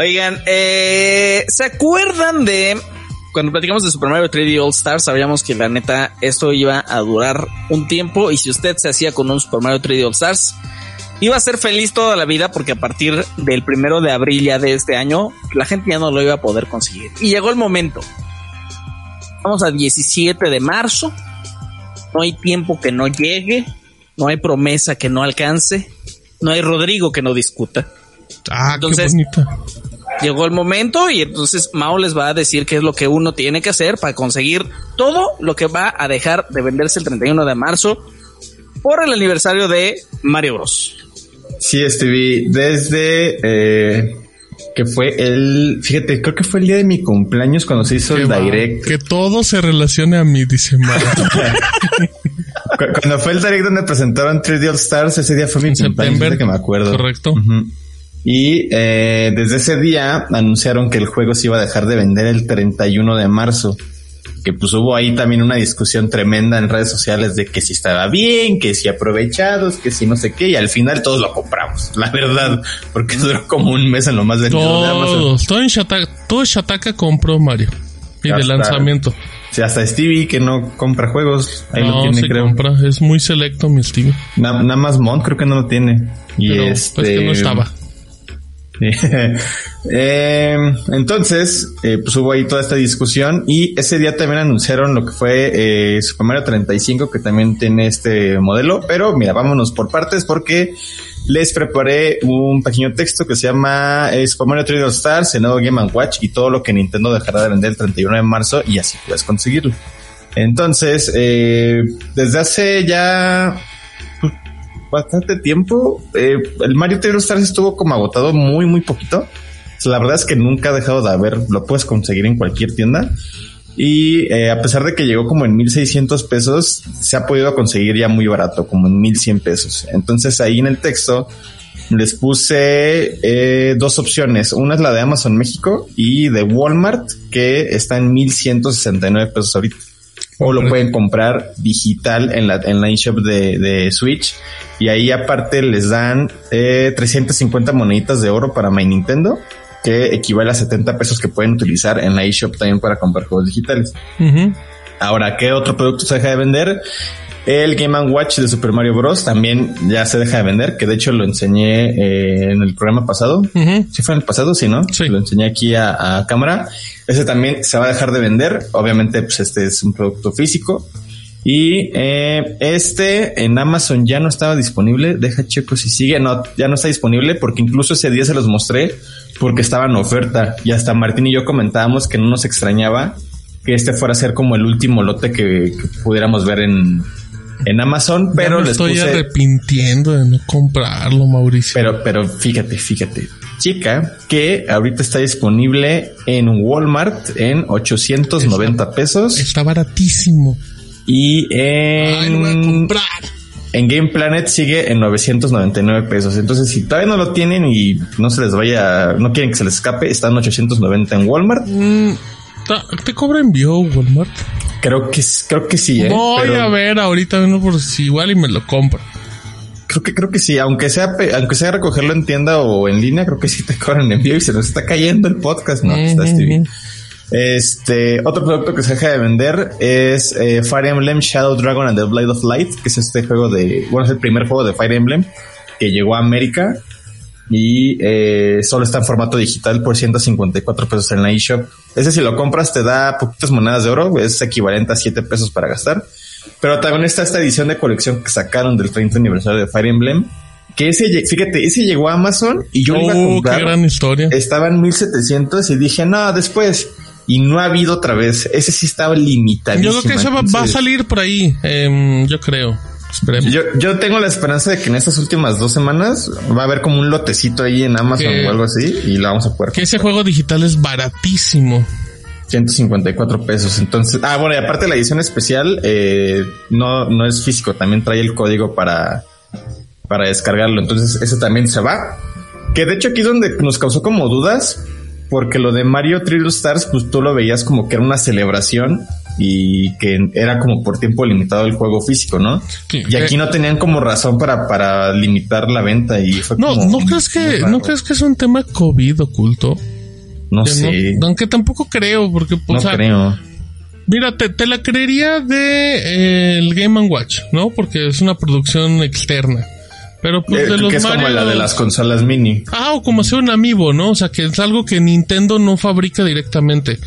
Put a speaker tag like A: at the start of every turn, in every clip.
A: Oigan, eh, ¿se acuerdan de cuando platicamos de Super Mario 3D All Stars? Sabíamos que la neta esto iba a durar un tiempo y si usted se hacía con un Super Mario 3D All Stars, iba a ser feliz toda la vida porque a partir del primero de abril ya de este año, la gente ya no lo iba a poder conseguir. Y llegó el momento. Vamos a 17 de marzo. No hay tiempo que no llegue. No hay promesa que no alcance. No hay Rodrigo que no discuta.
B: Ah,
A: Entonces-
B: qué bonito.
A: Llegó el momento y entonces Mao les va a decir qué es lo que uno tiene que hacer para conseguir todo lo que va a dejar de venderse el 31 de marzo por el aniversario de Mario Bros.
C: Sí, Stevie, desde eh, que fue el, fíjate, creo que fue el día de mi cumpleaños cuando se hizo
B: Qué
C: el
B: va-
C: direct.
B: Que todo se relacione a mí, dice.
C: Cu- Cuando fue el direct donde presentaron 3D All Stars, ese día fue mi
B: En
C: cumpleaños, que me acuerdo.
B: Correcto.
C: Y eh, desde ese día anunciaron que el juego se iba a dejar de vender el 31 de marzo. Que pues hubo ahí también una discusión tremenda en redes sociales de que si estaba bien, que si aprovechados, que si no sé qué, y al final todos lo compramos, la verdad, porque duró como un mes en lo más vendido de Amazon.
B: Todo en Shataka, todo Shataka compró Mario. Y de lanzamiento.
C: Sí, hasta Stevie que no compra juegos, ahí lo
B: no,
C: tiene,
B: se
C: creo.
B: compra. Es muy selecto, mi Stevie.
C: Na- Nada más Mont creo que no lo tiene. Y
B: Pero
C: este,
B: pues que no estaba.
C: Eh, entonces, eh, pues hubo ahí toda esta discusión y ese día también anunciaron lo que fue eh, Super Mario 35 que también tiene este modelo, pero mira, vámonos por partes porque les preparé un pequeño texto que se llama eh, Super Mario 3D All Stars, el nuevo Game Watch y todo lo que Nintendo dejará de vender el 31 de marzo y así puedes conseguirlo. Entonces, eh, desde hace ya bastante tiempo, eh, el Mario 3D All Stars estuvo como agotado muy, muy poquito. La verdad es que nunca ha dejado de haber, lo puedes conseguir en cualquier tienda. Y eh, a pesar de que llegó como en 1600 pesos, se ha podido conseguir ya muy barato, como en 1100 pesos. Entonces ahí en el texto les puse eh, dos opciones. Una es la de Amazon México y de Walmart, que está en 1169 pesos ahorita. O lo pueden comprar digital en la, en la eShop de, de Switch. Y ahí aparte les dan eh, 350 moneditas de oro para My Nintendo, que equivale a 70 pesos que pueden utilizar en la eShop también para comprar juegos digitales. Ahora, ¿qué otro producto se deja de vender? El Game Watch de Super Mario Bros. también ya se deja de vender, que de hecho lo enseñé eh, en el programa pasado.
B: Ujú.
C: Sí fue en el pasado, sí, ¿no?
B: Sí.
C: Lo enseñé aquí a, a cámara. Ese también se va a dejar de vender. Obviamente, pues este es un producto físico. Y eh, este en Amazon ya no estaba disponible. Deja checo si sigue. No, ya no está disponible porque incluso ese día se los mostré porque estaba en oferta. Y hasta Martín y yo comentábamos que no nos extrañaba que este fuera a ser como el último lote que, que pudiéramos ver en, en Amazon. Pero
B: Ya me
C: les
B: estoy
C: puse.
B: arrepintiendo de no comprarlo, Mauricio.
C: Pero, pero fíjate, fíjate. Chica, que ahorita está disponible en Walmart en 890 pesos
B: Está baratísimo.
C: y
B: Ay, lo voy a
C: en,
B: comprar.
C: en Game Planet sigue en 999 pesos. Entonces, si todavía no lo tienen y no se les vaya, no quieren que se les escape, están 890 en Walmart.
B: Mm, ¿Te cobra envío Walmart?
C: Creo que, creo que sí, ¿eh?
B: Voy
C: Pero
B: a ver ahorita no por si igual y me lo compro.
C: creo que, creo que sí, aunque sea, pe- aunque sea recogerlo en tienda o en línea, creo que sí te cobran envío y se nos está cayendo el podcast. No, está
B: Ujú.
C: Stevie. Este otro producto que se deja de vender es eh, Fire Emblem Shadow Dragon and the Blade of Light, que es este juego de, bueno, es el primer juego de Fire Emblem que llegó a América y eh, solo está en formato digital por 154 pesos en la eShop. Ese si lo compras te da poquitas monedas de oro, es equivalente a 7 pesos para gastar. Pero también está esta edición de colección que sacaron del 30 aniversario de Fire Emblem, que ese, fíjate, ese llegó a Amazon y yo iba a
B: Oh,
C: comprar
B: qué gran historia.
C: estaba en 1700 y dije, no, después. Y no ha habido otra vez. Ese sí estaba limitadísimo.
B: Yo creo que ese va, va a salir por ahí. em, yo creo. Esperemos.
C: Yo, yo tengo la esperanza de que en estas últimas dos semanas va a haber como un lotecito ahí en Amazon
B: Que-
C: o algo así y lo vamos a poder.
B: que ese juego digital es baratísimo.
C: 154 pesos. Entonces, ah, bueno, y aparte la edición especial eh, no, no es físico, también trae el código para, para descargarlo. Entonces, ese también se va. Que de hecho aquí es donde nos causó como dudas, porque lo de Mario 3D Stars, pues tú lo veías como que era una celebración y que era como por tiempo limitado el juego físico, ¿no?
B: Sí,
C: Y aquí
B: eh,
C: no tenían como razón para, para limitar la venta y fue
B: No,
C: como
B: ¿no crees que, no crees que es un tema COVID oculto?
C: No
B: Que
C: sé,
B: no- aunque tampoco creo, porque, o
C: no
B: sea,
C: creo.
B: mira, te, te la creería de eh, el Game Watch, ¿no? Porque es una producción externa. Pero pues
C: Eh,
B: de los
C: que es como la de las consolas mini.
B: Ah, o como hacer un amiibo, ¿no? O sea, que es algo que Nintendo no fabrica directamente.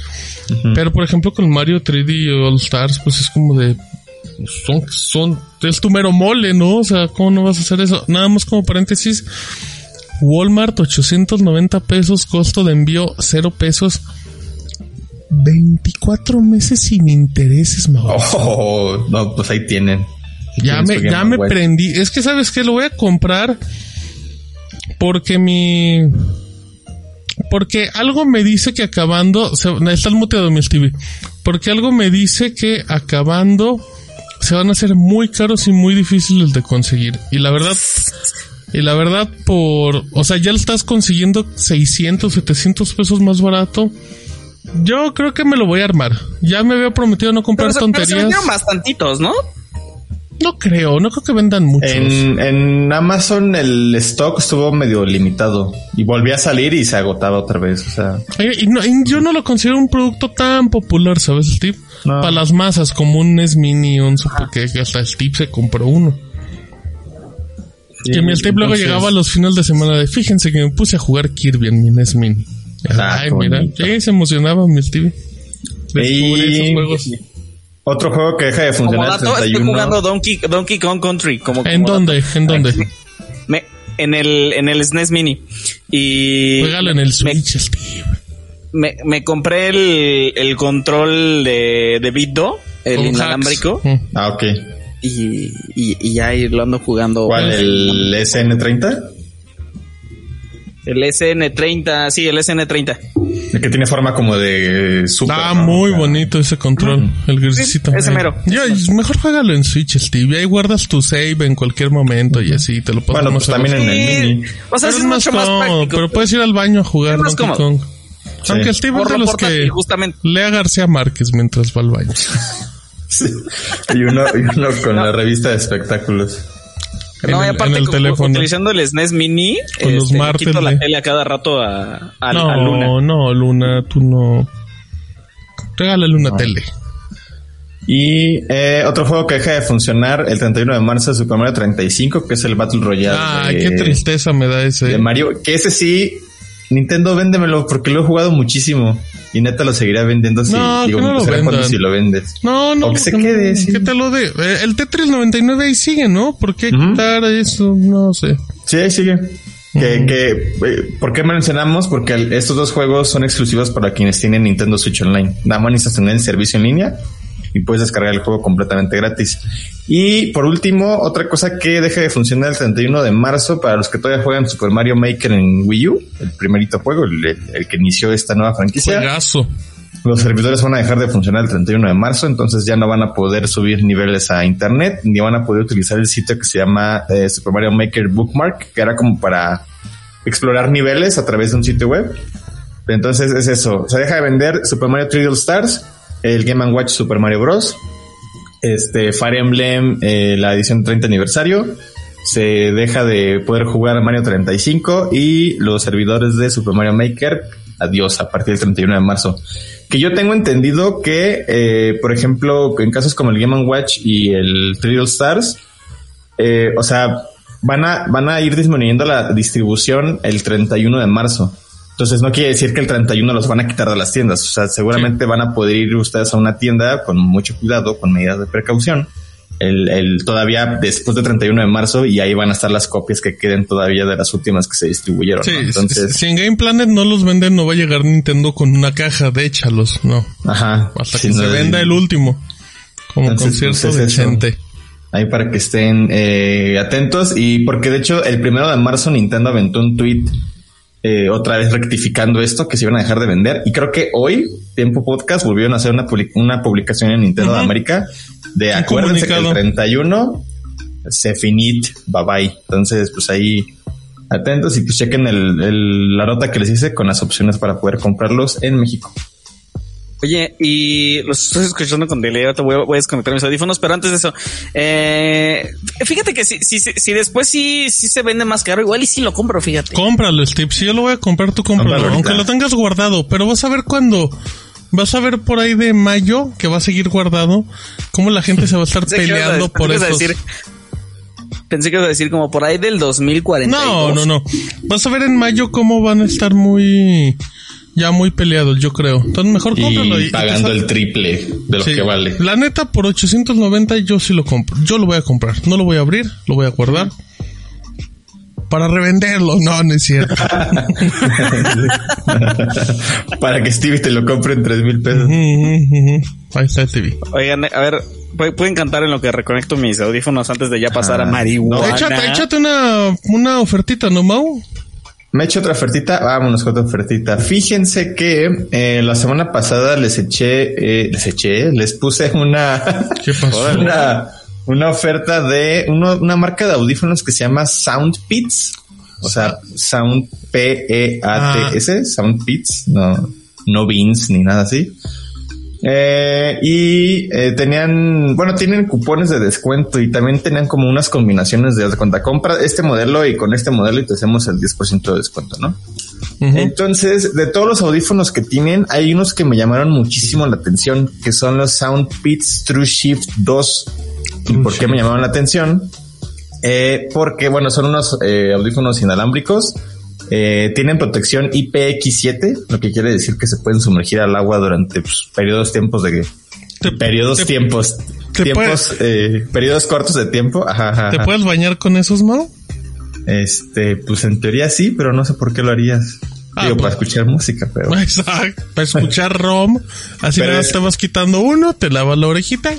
B: Pero, por ejemplo, con Mario 3D All Stars, pues es como de... Son, son, es tu mero mole, ¿no? O sea, ¿cómo no vas a hacer eso? Nada más como paréntesis. Walmart, 890 pesos, costo de envío, 0 pesos. 24 meses sin intereses, Mauricio.
C: Oh, no, pues ahí tienen.
B: Ya me, ya me prendí. Es que sabes que lo voy a comprar porque mi porque algo me dice que acabando se, está el muteado mi TV. Porque algo me dice que acabando se van a hacer muy caros y muy difíciles de conseguir. Y la verdad y la verdad por, o sea, ya lo estás consiguiendo 600, 700 pesos más barato. Yo creo que me lo voy a armar. Ya me había prometido no comprar
A: Pero se, pero se
B: tonterías.
A: vendieron bastantitos, ¿no?
B: No creo, no creo que vendan muchos.
C: En, en Amazon el stock estuvo medio limitado y volvía a salir y se agotaba otra vez. O sea,
B: y no- y yo no lo considero un producto tan popular, ¿sabes, Steve?
C: No.
B: Para las masas, como un NES Mini, un Super que hasta Steve se compró uno. que mi Steve luego llegaba a los finales de semana de, fíjense que me puse a jugar Kirby en mi NES Mini.
C: Ah,
B: Ay, mira, sí, se emocionaba mi Steve. Descubrí esos juegos.
C: Otro juego que deja de
A: Como
C: funcionar el
A: dato, estoy
C: 31.
A: jugando Donkey, Donkey Kong Country. Como,
B: ¿En
A: como
B: dónde?
A: dato.
B: ¿En dónde?
A: Me- en el, en el SNES Mini. Y
B: Juégalo en el
A: me,
B: Switch, Steve.
A: me, me compré el, el control de, de BitDo, el
B: Con
A: inalámbrico,
B: hacks. Mm.
C: Ah, ok.
A: y, y, y ya ahí lo ando jugando.
C: ¿Cuál? ¿El SN30?
A: El SN30, sí, el SN30.
C: El que tiene forma como de super.
B: Ah,
C: ¿no?
B: muy
C: O sea,
B: bonito ese control, el grisecito.
A: ese
B: Eh,
A: mero.
B: Ya, mejor juégalo en Switch, Steve. y Ahí guardas tu save en cualquier momento y así te lo puedes
C: Bueno, pues también en el mini.
A: O sea,
B: Pero
A: sí
B: es más
A: mucho más
B: cómodo,
A: práctico.
B: pero puedes ir al baño a jugar
A: Es más
B: Donkey
A: cómodo.
B: Kong. Aunque Steve es de
A: lo
B: los que
A: justamente.
B: lea García Márquez mientras va al baño.
C: Sí. Y uno, y uno con la revista de espectáculos.
A: No, y aparte,
B: el
A: como-
B: teléfono.
A: utilizando el SNES Mini,
B: Con los
A: este,
B: Martel
A: quito la tele a cada rato a, a,
B: no,
A: a Luna.
B: no, Luna, tú no. Regálale una tele.
C: Y eh, otro juego que deja de funcionar el 31 de marzo es Super Mario 35, que es el Battle Royale.
B: Ay,
C: de-
B: qué tristeza me da ese.
C: de Mario. Que ese sí, Nintendo véndemelo porque lo he jugado muchísimo. Y neta lo seguirá vendiendo si,
B: No,
C: digo,
B: no lo
C: si lo vendes.
B: No, no.
C: O que se quede,
B: no,
C: sí.
B: Que te lo dé. Eh, El Tetris 99 ahí sigue, ¿no? ¿Por qué quitar eso? No sé.
C: Sí, ahí sigue. Que, que, eh, ¿Por qué mencionamos? Porque el- estos dos juegos son exclusivos para quienes tienen Nintendo Switch Online. Nada más necesitas tener el servicio en línea y puedes descargar el juego completamente gratis. Y por último, otra cosa que deja de funcionar el 31 de marzo para los que todavía juegan Super Mario Maker en Wii U, el primerito juego, el, el que inició esta nueva franquicia.
B: Juegazo.
C: Los servidores van a dejar de funcionar el 31 de marzo, entonces ya no van a poder subir niveles a internet, ni van a poder utilizar el sitio que se llama eh, Super Mario Maker Bookmark, que era como para explorar niveles a través de un sitio web. Entonces es eso, se deja de vender Super Mario 3D All Stars, el Game Watch Super Mario Bros. Este Fire Emblem, eh, la edición 30 aniversario. Se deja de poder jugar Mario 35 y los servidores de Super Mario Maker, adiós a partir del 31 de marzo. Que yo tengo entendido que, eh, por ejemplo, en casos como el Game Watch y el 3D All Stars, eh, o sea, van a, van a ir disminuyendo la distribución el 31 de marzo. Entonces no quiere decir que el 31 los van a quitar de las tiendas. O sea, seguramente van a poder ir ustedes a una tienda con mucho cuidado, con medidas de precaución. El, el todavía después del 31 de marzo y ahí van a estar las copias que queden todavía de las últimas que se distribuyeron.
B: Sí,
C: ¿no?
B: si-
C: Entonces,
B: si en Game Planet no los venden, no va a llegar Nintendo con una caja de échalos, no.
C: ajá.
B: Hasta que
C: no,
B: se venda el último. Como
C: Entonces,
B: concierto
C: pues, es eso.
B: decente.
C: Ahí para que estén eh, atentos y porque de hecho el primero de marzo Nintendo aventó un tweet eh, otra vez rectificando esto que se iban a dejar de vender y creo que hoy Tiempo Podcast volvieron a hacer una, public- una publicación en Nintendo de. América de
B: Un
C: acuérdense que el
B: comunicado.
C: 31 se finit, bye bye. Entonces pues ahí atentos y pues chequen el, el- la nota que les hice con las opciones para poder comprarlos en México.
A: Oye, y los estoy escuchando con delay, ahorita voy a, voy a desconectar mis audífonos, pero antes de eso, eh, fíjate que si, si, si después sí, sí se vende más caro, igual y si lo compro, fíjate.
B: Cómpralo, Steve. Si yo lo voy a comprar, tú cómpralo. Aunque lo tengas guardado. Pero vas a ver cuando... Vas a ver por ahí de mayo, que va a seguir guardado, cómo la gente se va a estar peleando por eso.
A: Pensé que ibas a decir como por ahí del 2042.
B: No, no, no. Vas a ver en mayo cómo van a estar muy... Ya muy peleados, yo creo. Entonces mejor cómpralo.
C: Y
B: y-
C: pagando el triple de lo
B: Sí.
C: que vale.
B: La neta, por 890 yo sí lo compro. Yo lo voy a comprar. No lo voy a abrir, lo voy a guardar. Para revenderlo. No, no es cierto.
C: Para que Stevie te lo compre en tres mil pesos.
B: Ujú. Ahí está TV.
A: Oigan, a ver, pu- pueden cantar en lo que reconecto mis audífonos antes de ya pasar a
C: Ah,
A: marihuana.
B: Échate, échate una, una ofertita, ¿no, Mau?
C: Me he hecho otra ofertita. Vámonos con otra ofertita. Fíjense que eh, la semana pasada les eché, eh, les eché, les puse una,
B: ¿Qué pasó?
C: una, una oferta de uno- una marca de audífonos que se llama Soundpits. O sea, Sound P-E-A-T-S, Soundpits, no, no Beans ni nada así. Eh, y eh, tenían, bueno, tienen cupones de descuento y también tenían como unas combinaciones de cuenta. Compra este modelo y con este modelo y te hacemos el 10% de descuento, ¿no? Entonces, de todos los audífonos que tienen, hay unos que me llamaron muchísimo la atención, que son los Soundbeats True Shift 2. ¿Y por qué me llamaron la atención? Eh, porque, bueno, son unos eh, audífonos inalámbricos. Eh, tienen protección IPX7, lo que quiere decir que se pueden sumergir al agua durante pues, periodos tiempos de
B: Te-
C: periodos
B: te-
C: tiempos
B: te
C: tiempos eh, periodos cortos de tiempo. Ajá, ajá,
B: ¿Te puedes bañar con esos, Mau?
C: Este, pues en teoría sí, pero no sé por qué lo harías.
B: Ah,
C: Digo, para escuchar música, pero
B: Exacto. Para escuchar ROM. Así nada,
C: es-
B: te vas quitando uno, te lavas la orejita.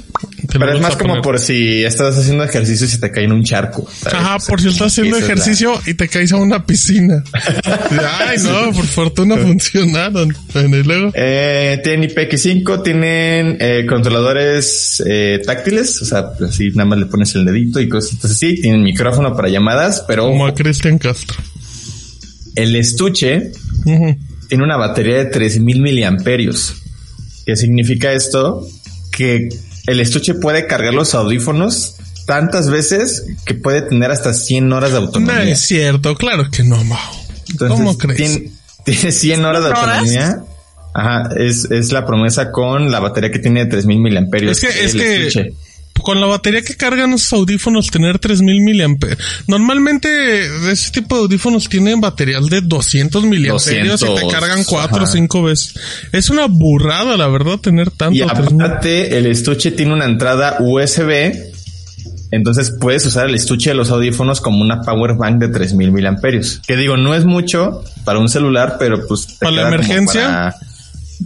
C: Pero es más como por si estás haciendo ejercicio y se te cae en un charco. ¿sabes?
B: Ajá,
C: O sea,
B: por si estás haciendo
C: la-
B: ejercicio y te caes a una piscina. Ay, no, por fortuna funcionaron. Bueno, y luego.
C: Eh, tienen IPX5, tienen eh, controladores eh, táctiles, o sea, así nada más le pones el dedito y cositas así. Tienen micrófono para llamadas, pero
B: Como a Cristian Castro.
C: el estuche Tiene una batería de 3000 miliamperios. ¿Qué significa esto? Que el estuche puede cargar los audífonos tantas veces que puede tener hasta 100 horas de
B: No
C: autonomía.
B: es cierto, claro que no, Mau.
C: Entonces,
B: ¿Cómo crees?
C: Tiene, tiene 100 horas de
A: ¿100 horas?
C: autonomía. Ajá, es, es la promesa con la batería que tiene de 3000 miliamperios.
B: Es que, es
C: el
B: que
C: estuche.
B: Con la batería que cargan esos audífonos, tener 3000 miliamperios. Normalmente, ese tipo de audífonos tienen baterías de 200 miliamperios y te
C: 200,
B: cargan 4 o
C: ajá.
B: 5 veces. Es una burrada, la verdad, tener tanto.
C: Y
B: 3000.
C: aparte, el estuche tiene una entrada USB. Entonces puedes usar el estuche de los audífonos como una power bank de 3000 miliamperios. Que digo, no es mucho para un celular, pero pues te
B: ¿Para la
C: como
B: emergencia?
C: para-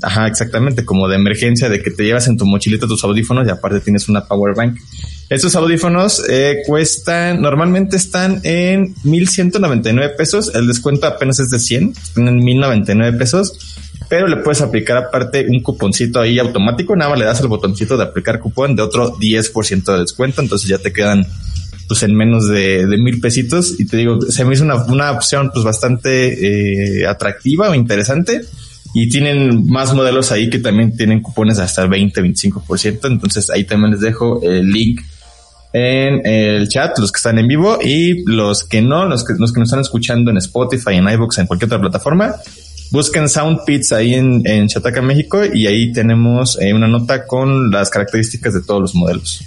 C: Ajá, exactamente, como de emergencia, de que te llevas en tu mochilita tus audífonos y aparte tienes una power bank. Estos audífonos eh, cuestan, normalmente están en 1199 pesos. El descuento apenas es de 100, están en 1099 pesos. Pero le puedes aplicar aparte un cuponcito ahí automático. Nada más le das el botoncito de aplicar cupón de otro 10% de descuento. Entonces ya te quedan pues en menos de, de mil pesitos. Y te digo, se me hizo una, una opción pues bastante eh, atractiva o interesante. Y tienen más modelos ahí que también tienen cupones hasta el 20, 25%. Entonces ahí también les dejo el link en el chat, los que están en vivo y los que no, los que, los que nos están escuchando en Spotify, en iVoox, en cualquier otra plataforma. Busquen Soundpits ahí en, en Chataca, México y ahí tenemos eh, una nota con las características de todos los modelos.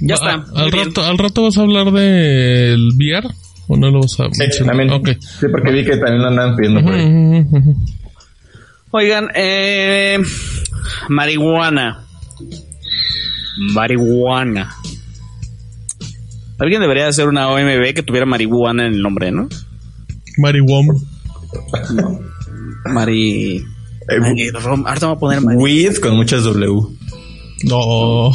A: Ya está.
B: Al rato, al rato vas a hablar del VR o no lo vas a
C: Sí,
B: mencionar?
C: también.
B: Ok.
C: Sí, porque vi que también lo andaban pidiendo por ahí.
A: Oigan, eh, marihuana. Marihuana. Alguien debería hacer una OMB que tuviera marihuana en el nombre, ¿no?
B: Marihuana.
A: Mari...
C: Eh,
A: Mari- Rom- Ahorita voy a poner Mari...
C: With con muchas W.
B: No.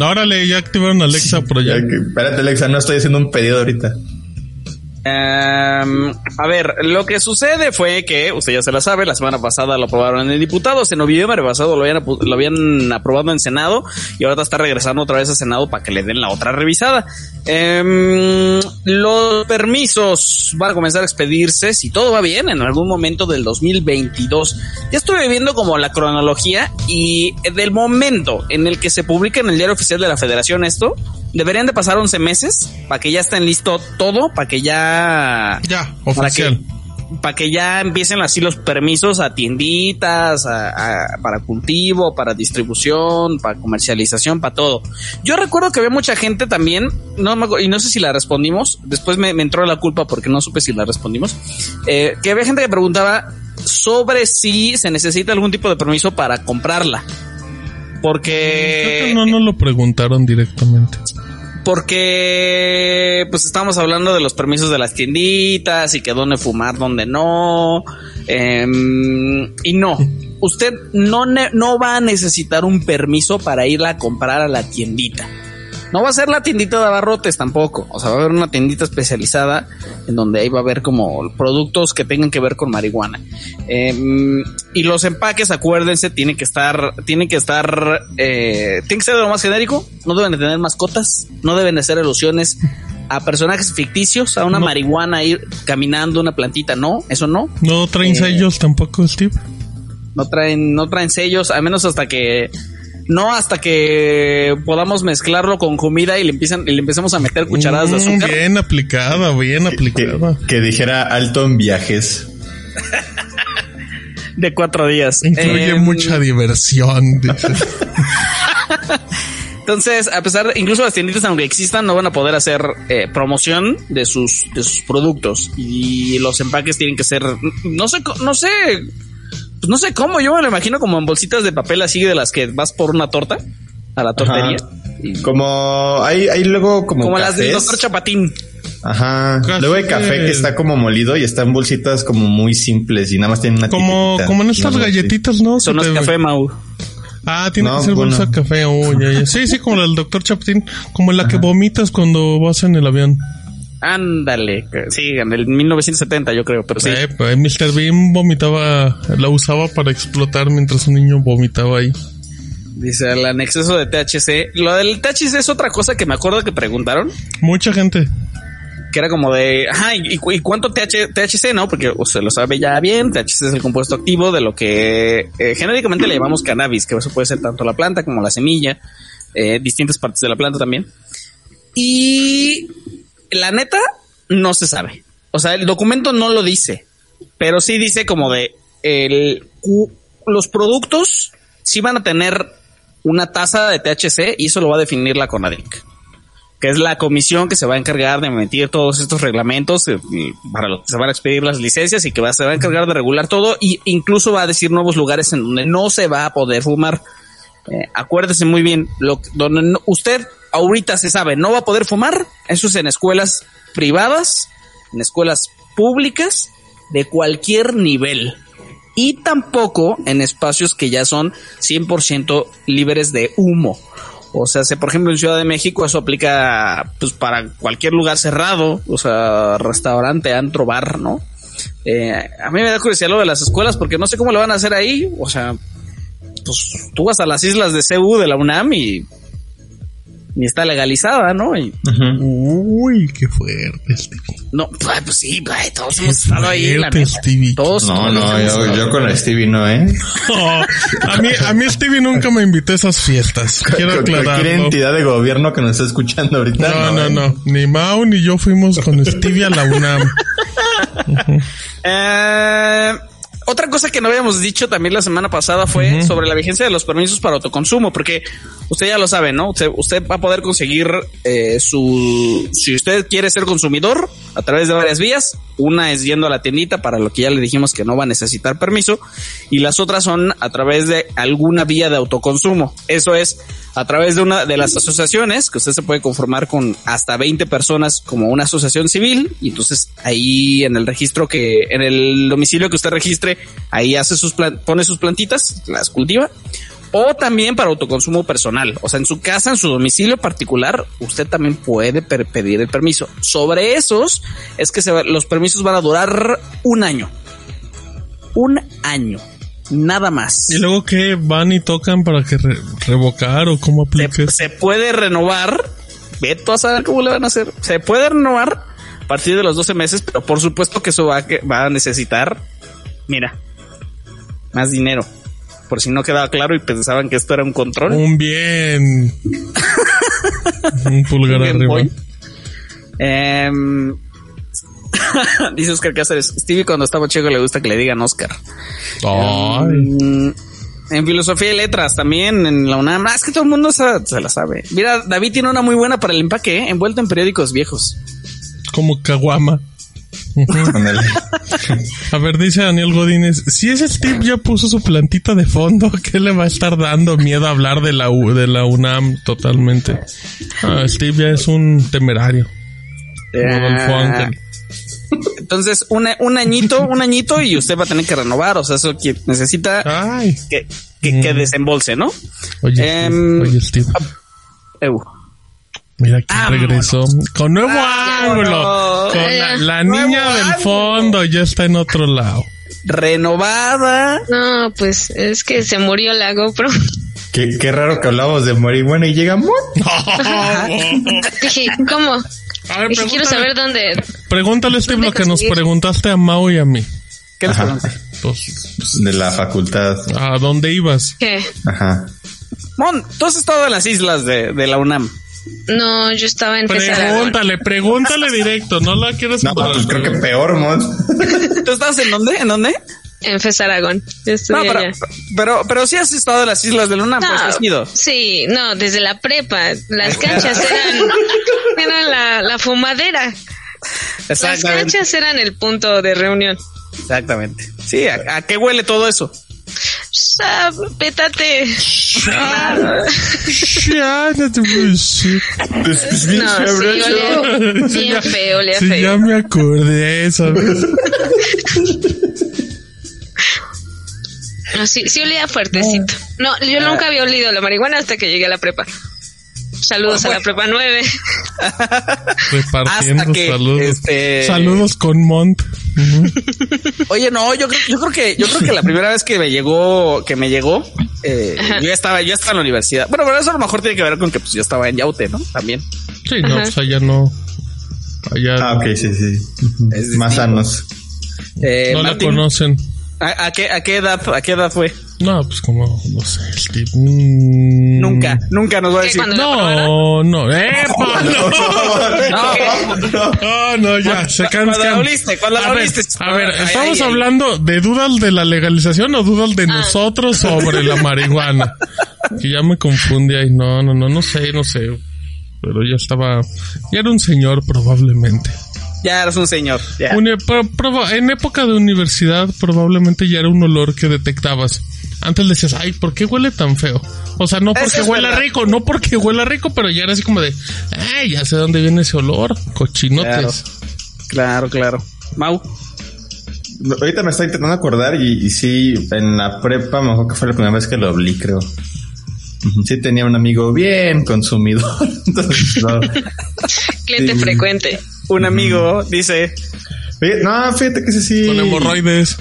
B: Órale, ya activaron Alexa allá.
C: Ya Espérate, Alexa, no estoy haciendo un pedido ahorita.
A: Em, a ver, lo que sucede fue que, usted ya se la sabe, la semana pasada lo aprobaron en diputados, en noviembre pasado lo habían, lo habían aprobado en Senado y ahora está regresando otra vez a Senado para que le den la otra revisada. Em, los permisos van a comenzar a expedirse, si todo va bien, en algún momento del 2022. Ya estuve viendo como la cronología y del momento en el que se publica en el diario oficial de la Federación esto, deberían de pasar 11 meses para que ya estén listo todo, para que ya...
B: Ya, oficial.
A: Para que, ya empiecen así los permisos a tienditas, para cultivo, para distribución, para comercialización, para todo. Yo recuerdo que había mucha gente también, no me, y no sé si la respondimos, después me, entró la culpa porque no supe si la respondimos, eh, que había gente que preguntaba sobre si se necesita algún tipo de permiso para comprarla. Porque...
B: no nos lo preguntaron directamente
A: porque pues estamos hablando de los permisos de las tienditas y que dónde fumar, dónde no. Em, y no, usted no, no va a necesitar un permiso para irla a comprar a la tiendita. No va a ser la tiendita de abarrotes tampoco. O sea, va a haber una tiendita especializada en donde ahí va a haber como productos que tengan que ver con marihuana. Em, y los empaques, acuérdense, tienen que estar, tienen que estar, eh, tienen que ser de lo más genérico. No deben de tener mascotas. No deben de ser alusiones a personajes ficticios, a una marihuana ir caminando, una plantita. No, eso no.
B: No traen eh, sellos tampoco, Steve.
A: No traen, no traen sellos, al menos hasta que no hasta que podamos mezclarlo con comida y le empiezan y le empecemos a meter cucharadas de mm, azúcar.
B: Bien aplicada, bien aplicada.
C: Que, dijera alto en viajes.
A: de cuatro días.
B: Incluye em, mucha diversión.
A: Entonces, a pesar, incluso las tienditas, aunque existan, no van a poder hacer eh, promoción de sus, de sus productos. Y los empaques tienen que ser, no sé, no sé pues no sé cómo, yo me lo imagino como en bolsitas de papel así de las que vas por una torta a la tortería.
C: Como hay, hay luego como
A: como las del doctor Chapatín.
C: Ajá. Luego hay café que está como molido y está en bolsitas como muy simples y nada más tienen una
B: Como, como en estas galletitas, ¿no?
A: Son los café Mau.
B: Ah, tiene que ser bolsa de café. Oh, Sí, sí, como la del doctor Chapatín, como la que vomitas cuando vas en el avión.
A: Ándale, sí, en el 1970 yo creo, pero sí. Eh,
B: pues, Mr. Bean vomitaba, la usaba para explotar mientras un niño vomitaba ahí.
A: Dice, el exceso de THC. Lo del THC es otra cosa que me acuerdo que preguntaron.
B: Mucha gente.
A: Que era como de, ajá, ¿y, cuánto THC, no? Porque usted lo sabe ya bien, THC es el compuesto activo de lo que eh, genéricamente le llamamos cannabis, que eso puede ser tanto la planta como la semilla, eh, distintas partes de la planta también. Y la neta, no se sabe. O sea, el documento no lo dice, pero sí dice como de el, los productos sí van a tener una tasa de THC y eso lo va a definir la CONADIC, que es la comisión que se va a encargar de emitir todos estos reglamentos eh, para los que se van a expedir las licencias y que va, se va a encargar de regular todo e incluso va a decir nuevos lugares en donde no se va a poder fumar. Eh, acuérdese muy bien, lo, donde usted ahorita se sabe, no va a poder fumar. Eso es en escuelas privadas, en escuelas públicas, de cualquier nivel. Y tampoco en espacios que ya son 100% libres de humo. O sea, si por ejemplo en Ciudad de México eso aplica pues para cualquier lugar cerrado, o sea, restaurante, antro, bar, ¿no? Eh, a mí me da curiosidad lo de las escuelas porque no sé cómo lo van a hacer ahí. O sea, pues tú vas a las islas de CU de la UNAM y ni está legalizada, ¿no?
B: Uy, qué fuerte, Stevie.
A: No, pues sí, todos hemos estado ahí. La
B: Stevie.
C: Todos no, no, yo, con Stevie no, ¿eh?
B: a mí, a mí Stevie nunca me invitó a esas fiestas. Quiero aclarar.
C: Cualquier entidad de gobierno que nos está escuchando ahorita.
B: No, no, no. ¿eh? Ni Mau ni yo fuimos con Stevie a la UNAM.
A: eh, otra cosa que no habíamos dicho también la semana pasada fue sobre la vigencia de los permisos para autoconsumo, porque usted ya lo sabe, ¿no? Usted, va a poder conseguir eh, su, si usted quiere ser consumidor a través de varias vías, una es yendo a la tiendita para lo que ya le dijimos que no va a necesitar permiso y las otras son a través de alguna vía de autoconsumo. Eso es a través de una de las asociaciones que usted se puede conformar con hasta 20 personas como una asociación civil y entonces ahí en el registro que en el domicilio que usted registre ahí hace sus pone sus plantitas, las cultiva o también para autoconsumo personal. O sea, en su casa, en su domicilio particular, usted también puede pedir el permiso. Sobre esos es que los permisos van a durar un año. Un año. Nada más.
B: ¿Y luego qué? ¿Van y tocan para que revocar o cómo apliques?
A: Se, puede renovar. Veto a saber cómo le van a hacer. Se puede renovar a partir de los 12 meses, pero por supuesto que eso va, va a necesitar, mira, más dinero por si no quedaba claro y pensaban que esto era un control.
B: Un bien. un pulgar arriba.
A: dice Oscar Cáceres, Stevie cuando estaba chico le gusta que le digan Oscar. Em, en filosofía y letras también, en la UNAM. Ah, es que todo el mundo se, la sabe. Mira, David tiene una muy buena para el empaque, ¿eh? envuelto en periódicos viejos.
B: Como Caguama. a ver, dice Daniel Godínez, si ese Steve ya puso su plantita de fondo, ¿qué le va a estar dando miedo a hablar de la, de la UNAM totalmente? Ah, Steve ya es un temerario.
A: Entonces, un añito, un añito y usted va a tener que renovar. O sea, eso que necesita que, que, mm. desembolse, ¿no?
B: Oye, oye Steve. Ah, Mira quién regresó con nuevo ángulo. Con la, niña del fondo ya está en otro lado.
A: Renovada.
D: No, pues es que se murió la GoPro.
C: Qué, qué raro que hablamos de morir bueno y llegamos.
D: Dije, ¿cómo? A ver, quiero saber dónde.
B: Pregúntale, Steve, lo que nos preguntaste a Mao y a mí.
A: ¿Qué les pregunté?
C: Pues, de la facultad.
B: ¿A dónde ibas?
D: ¿Qué?
C: Ajá.
A: Mon, tú has estado en las islas de, de la UNAM.
D: No, yo estaba en
B: Pregúntale, pregúntale directo, no la quieres
C: No, pues creo que peor, Mon.
A: ¿Tú estás en dónde? ¿En dónde?
D: En Fes Aragón.
A: No, pero, pero, sí has estado en las islas de Luna, pues has ido.
D: Sí, no, desde la prepa. Las canchas eran, eran la, la fumadera. Las canchas eran el punto de reunión.
A: Exactamente. Sí, a qué huele todo eso?
D: pétate.
B: No.
D: Pues, pues bien, sí, feo, olía sí, feo.
B: Ya me acordé, ¿sabes?
D: No, sí, sí olía fuertecito. No, yo ah. nunca había olido la marihuana hasta que llegué a la prepa. Saludos a la prepa 9.
B: Repartiendo saludos. Este... Saludos con Mont.
A: Oye, no, yo creo, yo creo que, yo creo que la primera vez que me llegó, que me llegó, eh, yo ya estaba, yo estaba en la universidad. Bueno, pero eso a lo mejor tiene que ver con que pues yo estaba en Yaute, ¿no? También.
B: Sí, no, pues allá no. Allá.
C: Ah, ok, sí, sí. Es Más sanos.
B: Eh, no la conocen.
A: ¿A, qué, ¿A qué edad, a qué edad fue?
B: No, pues como, no sé, Steve.
A: Mm. Nunca, nunca nos va a decir.
B: No, no, eh, no, no, ya, se cansa.
A: Cuando la oliste, cuando la
B: a ver, a ver, estamos hablando de dudas de la legalización o dudas de ah. nosotros sobre la marihuana. que ya me confunde ahí. No, no, no, no sé, no sé. Pero ya estaba, ya era un señor probablemente.
A: Ya eres un señor.
B: en época de universidad probablemente ya era un olor que detectabas. Antes le decías, ay, ¿por qué huele tan feo? O sea, no porque huela rico, no porque huela rico, pero ya era así como de, ay, ya sé dónde viene ese olor, cochinotes.
A: Claro, claro. Mau.
C: Ahorita me estoy intentando acordar y, y sí, en la prepa, mejor que fue la primera vez que lo olí, creo. Sí tenía un amigo bien consumidor.
D: Cliente frecuente
A: un amigo dice.
C: No, fíjate que ese sí.
B: Con hemorroides.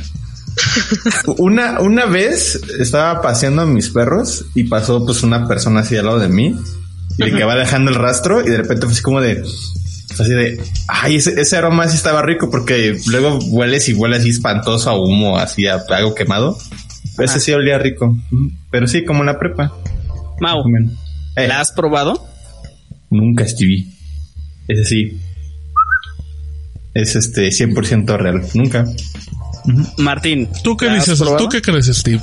C: Una, una vez estaba paseando a mis perros y pasó pues una persona así al lado de mí y que va dejando el rastro y de repente fue así como de así de ay ese, ese aroma sí estaba rico porque luego hueles y huele así espantoso a humo así a algo quemado pero ese sí olía rico pero sí como una prepa
A: Mau ¿la eh. has probado?
C: nunca Stevie ese sí es este 100% real. Nunca.
A: Martín.
B: ¿Tú qué dices? ¿Tú qué crees, Steve?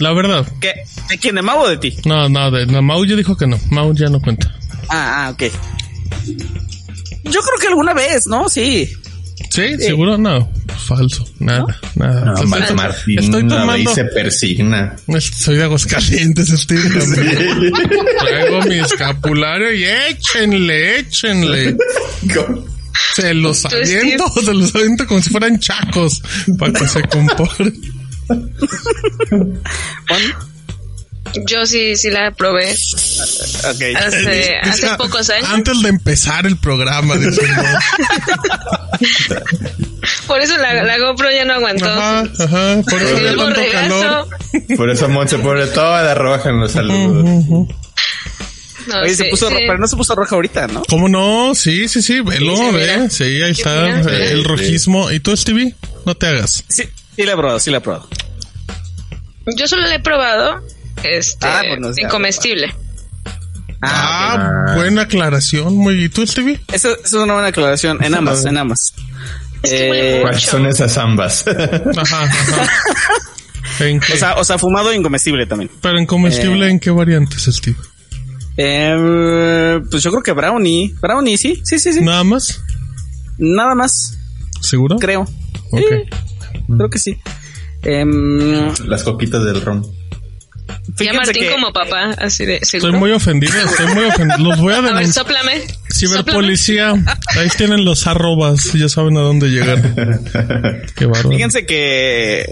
B: La verdad.
A: ¿Qué? ¿De quién? ¿De Mau o de ti?
B: No, no, de Mau ya dijo que no. Mau ya no cuenta.
A: Ah, ah, ok. Yo creo que alguna vez, ¿no? Sí.
B: ¿Sí? ¿Seguro? No. Falso. Nada, nada.
C: No, Martín estoy tomando... se persigna.
B: Soy de Aguascalientes, Steve. Traigo mi escapulario y échenle, échenle. Se los aviento, se los aviento como si fueran chacos para que se comporten.
D: Yo sí, sí la probé.
A: Okay.
D: Hace, hace pocos años.
B: Antes de empezar el programa.
D: por eso la, la, GoPro ya no aguantó.
B: Ajá, ajá. Por eso
D: el
B: tanto calor.
C: Por eso Mon se pone toda la roja en los saludos.
A: No, Oye, se puso roja, pero no se puso roja ahorita, ¿no?
B: ¿Cómo no? Sí, sí, sí, velo, sí, ve. Sí, ahí está el rojismo. ¿Y tú, Stevie? No te hagas.
A: Sí, sí la he probado, sí la he probado.
D: Yo solo la he probado este, ah, pues en comestible.
B: Ah, ah, buena aclaración. Muy, ¿Y tú, Stevie?
A: Esa, es una buena aclaración. En ambas, en ambas.
C: Eh, ¿Cuáles son esas ambas? ajá, ajá.
A: o, sea, o sea, fumado e incomestible también.
B: Pero en comestible, eh, ¿en qué variantes, Steve?
A: Eh, pues yo creo que brownie. Brownie, sí, sí, sí, sí.
B: ¿Nada más?
A: Nada más.
B: ¿Seguro?
A: Creo. Ok. creo que sí. Em,
C: Las coquitas del ron.
D: Ya Martín como papá, así de
B: Estoy muy ofendido, estoy muy ofendido. Los voy a denunciar.
D: A ver,
B: Ciberpolicía, ahí tienen los arrobas, ya saben a dónde llegar.
A: Qué bárbaro. Fíjense que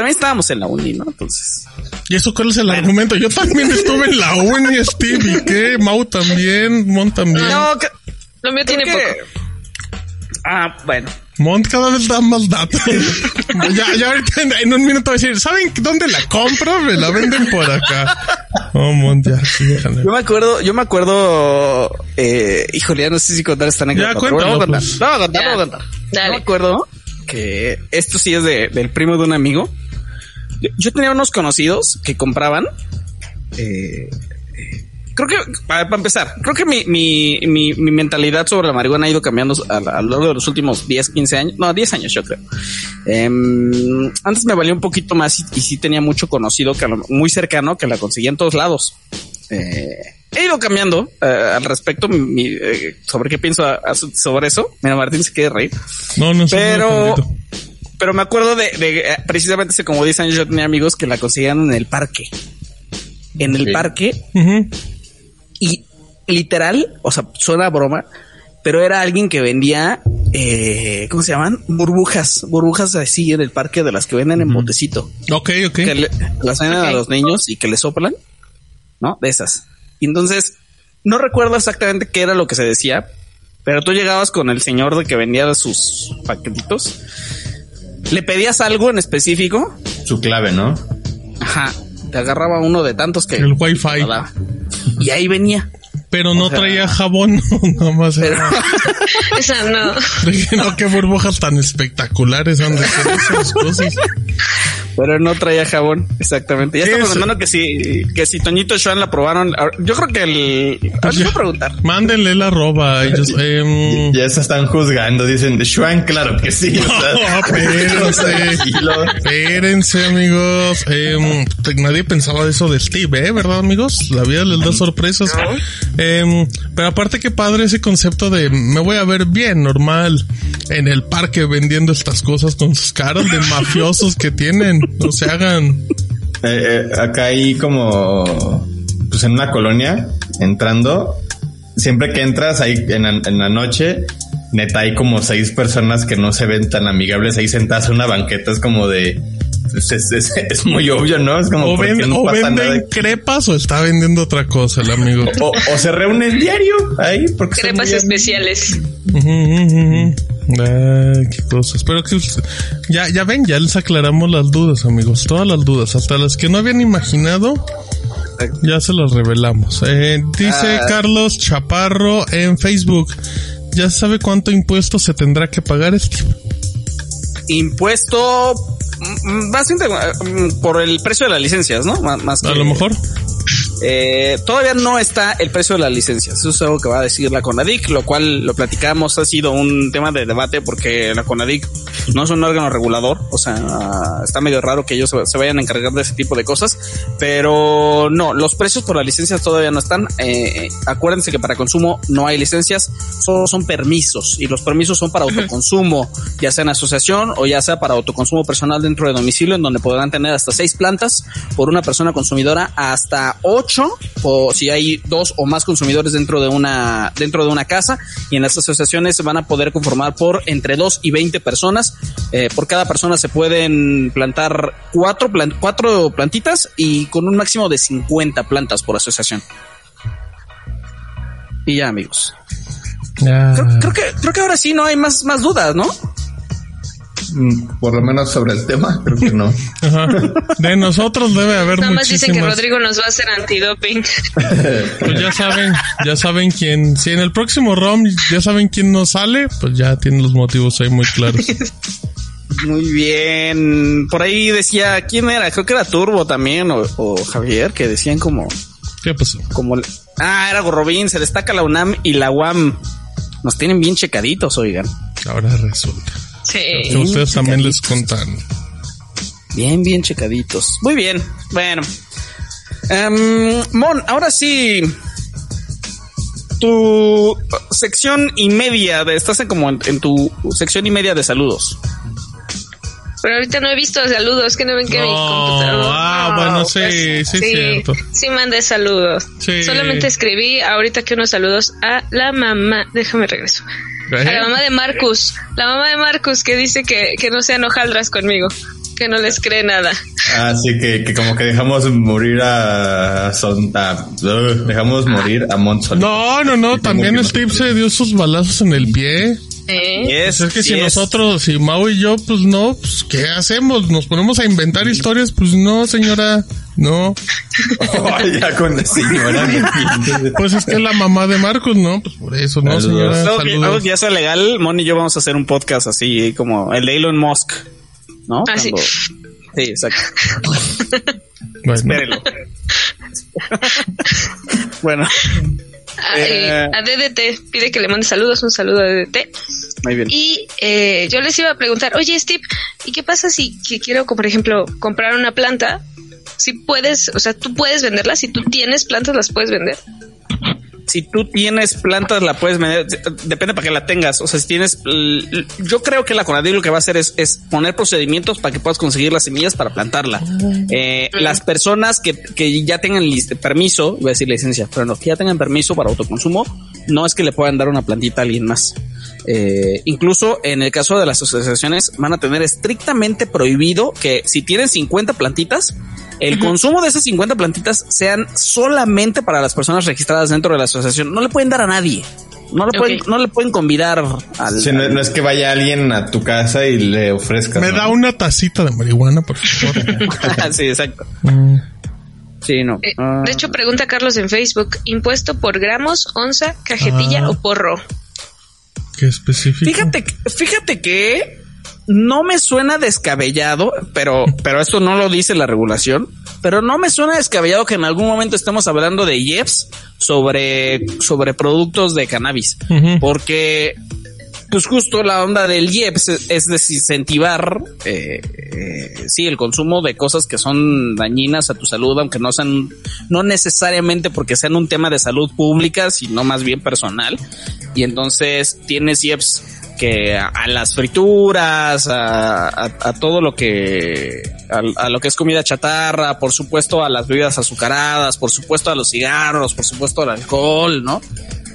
A: también estábamos en la uni, ¿no? Entonces.
B: ¿Y eso cuál es el argumento? Yo también estuve en la uni, Steve, ¿y qué? Mau también, Mon también.
D: No, que, lo mío tiene poco.
A: Ah, bueno.
B: Mont cada vez da más datos. ya, ya ahorita en, un minuto voy a decir, ¿saben dónde la compro? Me la venden por acá. Oh, Mont, ya,
A: Yo me acuerdo, yo me acuerdo, eh, híjole, ya no sé si contar esta anécdota.
B: Ya, cuéntalo,
A: no,
B: pues.
A: no, no, no, no, Yo me acuerdo que esto sí es de, del primo de un amigo. Yo, tenía unos conocidos que compraban, eh, creo que, para, empezar, creo que mi, mi, mi, mentalidad sobre la marihuana ha ido cambiando a, lo largo de los últimos 10, 15 años, no, 10 años yo creo. Em, antes me valía un poquito más y, sí tenía mucho conocido, que muy cercano, que la conseguía en todos lados. Eh, he ido cambiando eh, al respecto eh, sobre qué pienso sobre eso. Mira, Martín se quiere reír.
B: No, no
A: Pero, pero me acuerdo de, de, precisamente hace como 10 años yo tenía amigos que la conseguían en el parque. En el parque. Y literal, o sea, suena broma, pero era alguien que vendía, eh, ¿cómo se llaman? Burbujas, burbujas así en el parque de las que venden en botecito.
B: Ok, ok.
A: Que las venden a los niños y que le soplan, ¿no? De esas. Y entonces, no recuerdo exactamente qué era lo que se decía, pero tú llegabas con el señor de que vendía sus paquetitos, le pedías algo en específico.
C: Su clave, ¿no?
A: Ajá. Te agarraba uno de tantos que...
B: El wifi.
A: Y ahí venía.
B: Pero no traía jabón, nada más.
D: Esa no.
B: no, qué burbujas tan espectaculares han de ser esas cosas.
A: Pero no traía jabón, exactamente. Ya está preguntando que si, que si Toñito y Sean la probaron. Yo creo que el. Pues ya, preguntar.
B: Mándenle la roba. Ellos, eh,
C: ya se están juzgando. Dicen, Sean, claro que sí.
B: No, espérense. espérense, amigos. Eh, nadie pensaba eso de Steve, ¿eh? ¿Verdad, amigos? La vida les da sorpresas. Eh, pero aparte, qué padre ese concepto de me voy a ver bien, normal, en el parque vendiendo estas cosas con sus caras de mafiosos que tienen. No se hagan.
C: Eh, eh, acá hay como, pues en una colonia, entrando, siempre que entras ahí en la, noche, neta hay como seis personas que no se ven tan amigables ahí sentadas en una banqueta, es como de... Es, muy obvio, ¿no? Es como
B: o, venden crepas o está vendiendo otra cosa el amigo.
C: O, se reúnen diario ahí porque
D: crepas especiales.
B: Ay, qué cosas. Espero que ya, ya ven, ya les aclaramos las dudas, amigos. Todas las dudas, hasta las que no habían imaginado, ya se las revelamos. Eh, dice ah. Carlos Chaparro en Facebook. ¿Ya sabe cuánto impuesto se tendrá que pagar, este?
A: Impuesto bastante mm, por el precio de las licencias, ¿no? más
B: A lo mejor.
A: Eh, todavía no está el precio de las licencias. Eso es algo que va a decir la CONADIC, lo cual lo platicamos, ha sido un tema de debate porque la CONADIC no es un órgano regulador, o sea, está medio raro que ellos se vayan a encargar de ese tipo de cosas, pero no, los precios por las licencias todavía no están. Eh, acuérdense que para consumo no hay licencias, solo son permisos y los permisos son para autoconsumo, ya sea en asociación o ya sea para autoconsumo personal dentro de domicilio, en donde podrán tener hasta seis plantas por una persona consumidora hasta ocho o si hay dos o más consumidores dentro de una dentro de una casa y en las asociaciones se van a poder conformar por entre dos y 20 personas Eh, por cada persona se pueden plantar cuatro, cuatro plantitas y con un máximo de 50 plantas por asociación. Y ya, amigos. Creo, que, creo que ahora sí no hay más, más dudas, ¿no?
C: Mm, por lo menos sobre el tema, creo que no.
B: De nosotros debe haber Nada más dicen que
D: Rodrigo nos va a hacer antidoping.
B: Pues ya saben, ya saben quién. Si en el próximo ROM ya saben quién nos sale, pues ya tienen los motivos ahí muy claros.
A: Muy bien. Por ahí decía, ¿quién era? Creo que era Turbo también, o, Javier, que decían como...
B: ¿Qué pasó?
A: Como... Ah, era Gorrobín, se destaca la UNAM y la UAM. Nos tienen bien checaditos, oigan.
B: Ahora resulta. Sí. ustedes también les contan.
A: Bien, bien checaditos. Muy bien. Bueno. Em, Mon, ahora sí. Tu sección y media de, estás en como en tu sección y media de saludos.
D: Pero ahorita no he visto saludos, que no ven que mi computador.
B: Ah, bueno, sí, pues, sí, sí, cierto.
D: Sí, mandé saludos. Solamente escribí ahorita que unos saludos a la mamá. Déjame regreso. A la mamá de Marcus. La mamá de Marcus que dice que, que no sean hojaldras conmigo. Que no les cree nada.
C: Así que, que como que dejamos morir a Sonta. Dejamos morir a Monson.
B: No, no, no. También Steve se dio sus balazos en el pie. Pues es que si nosotros, si Mau y yo, pues no, pues ¿qué hacemos? ¿Nos ponemos a inventar historias? Pues no, señora, no.
C: ya con la señora.
B: pues es que es la mamá de Marcos, ¿no? Pues por eso, ¿no, señora?
A: Saludos. ya sea legal, Moni y yo vamos a hacer un podcast así como el de Elon Musk, ¿no?
D: Ah, sí.
A: Sí, exacto. Espérelo. bueno.
D: Eh, a, DDT pide que le mande saludos, un saludo a DDT.
A: Muy bien.
D: Y eh, yo les iba a preguntar, oye Steve, ¿y qué pasa si quiero, por ejemplo, comprar una planta? Si puedes, o sea, tú puedes venderlas, si tú tienes plantas, las puedes vender
A: si tú tienes plantas, la puedes vender, depende para que la tengas. O sea, si tienes, yo creo que la Conadí lo que va a hacer es, poner procedimientos para que puedas conseguir las semillas para plantarla. Eh, las personas que, ya tengan permiso, voy a decir licencia, pero no, que ya tengan permiso para autoconsumo, no es que le puedan dar una plantita a alguien más. Eh, incluso en el caso de las asociaciones van a tener estrictamente prohibido que si tienen 50 plantitas, el consumo de esas 50 plantitas sean solamente para las personas registradas dentro de la asociación. No le pueden dar a nadie. No le, pueden, no le pueden convidar
C: al, no, es que vaya alguien a tu casa y le ofrezca.
B: Me da una tacita de marihuana, por favor.
A: sí, exacto. Mm. Sí, no.
D: Eh, ah. De hecho, pregunta Carlos en Facebook: ¿impuesto por gramos, onza, cajetilla ah. o porro?
B: ¿Qué específico?
A: Fíjate, fíjate que no me suena descabellado, pero, pero esto no lo dice la regulación, pero no me suena descabellado que en algún momento estemos hablando de IEPS sobre, sobre productos de cannabis, porque pues justo la onda del IEPS es, desincentivar, eh, eh, sí, el consumo de cosas que son dañinas a tu salud, aunque no sean, no necesariamente porque sean un tema de salud pública, sino más bien personal. Y entonces tienes IEPS que a, las frituras, a, todo lo que, a, lo que es comida chatarra, por supuesto a las bebidas azucaradas, por supuesto a los cigarros, por supuesto al alcohol, ¿no?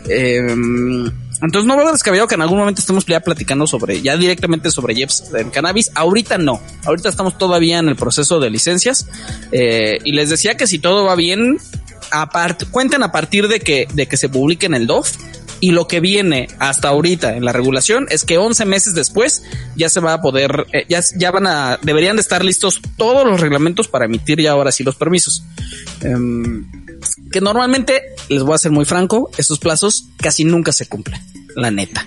A: Em, entonces no veo descabellado que en algún momento estemos ya platicando sobre, ya directamente sobre Jeps en cannabis. Ahorita no. Ahorita estamos todavía en el proceso de licencias. Eh, y les decía que si todo va bien, cuenten a partir de que, de que se publique en el DOF y lo que viene hasta ahorita en la regulación es que 11 meses después ya se va a poder, eh, ya, ya van a, deberían de estar listos todos los reglamentos para emitir ya ahora sí los permisos. Em, que normalmente, les voy a ser muy franco, esos plazos casi nunca se cumplen, la neta.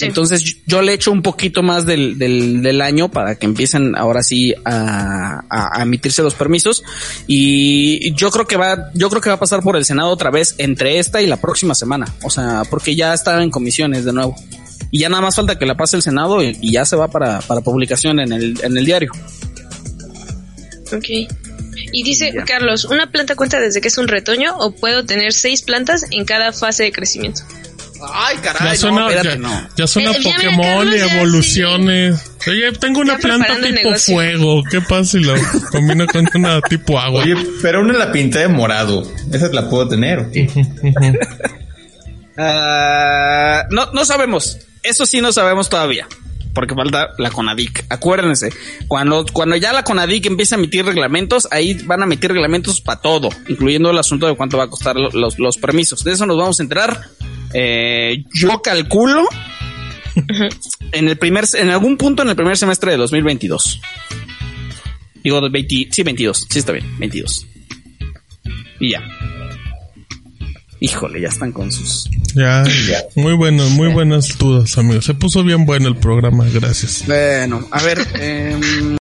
A: Entonces yo le echo un poquito más del, del, año para que empiecen ahora sí a, a, emitirse los permisos y yo creo que va, yo creo que va a pasar por el Senado otra vez entre esta y la próxima semana, o sea, porque ya está en comisiones de nuevo y ya nada más falta que la pase el Senado y, ya se va para, para publicación en el, en el diario.
D: Ok. Y dice Carlos, ¿una planta cuenta desde que es un retoño o puedo tener seis plantas en cada fase de crecimiento?
A: Ay, caray, ya suena,
B: ya,
A: no.
B: ya suena Pokémon y evoluciones. Oye, tengo una planta tipo fuego. ¿Qué pasa si la combino con una tipo agua?
C: Oye, pero una la pinté de morado. Esa la puedo tener.
A: Ah, no, no sabemos. Eso sí no sabemos todavía. porque falta la CONADIC. Acuérdense, cuando, cuando ya la CONADIC empieza a emitir reglamentos, ahí van a emitir reglamentos para todo, incluyendo el asunto de cuánto va a costar los, los permisos. De eso nos vamos a enterar. Eh, yo calculo en el primer, en algún punto en el primer semestre de 2022. Digo, 20, sí, 22, sí está bien, 22. Y ya. Híjole, ya están con sus.
B: Ya, ya. muy bueno, muy buenas dudas, amigos. Se puso bien bueno el programa, gracias.
A: Bueno, a ver. eh,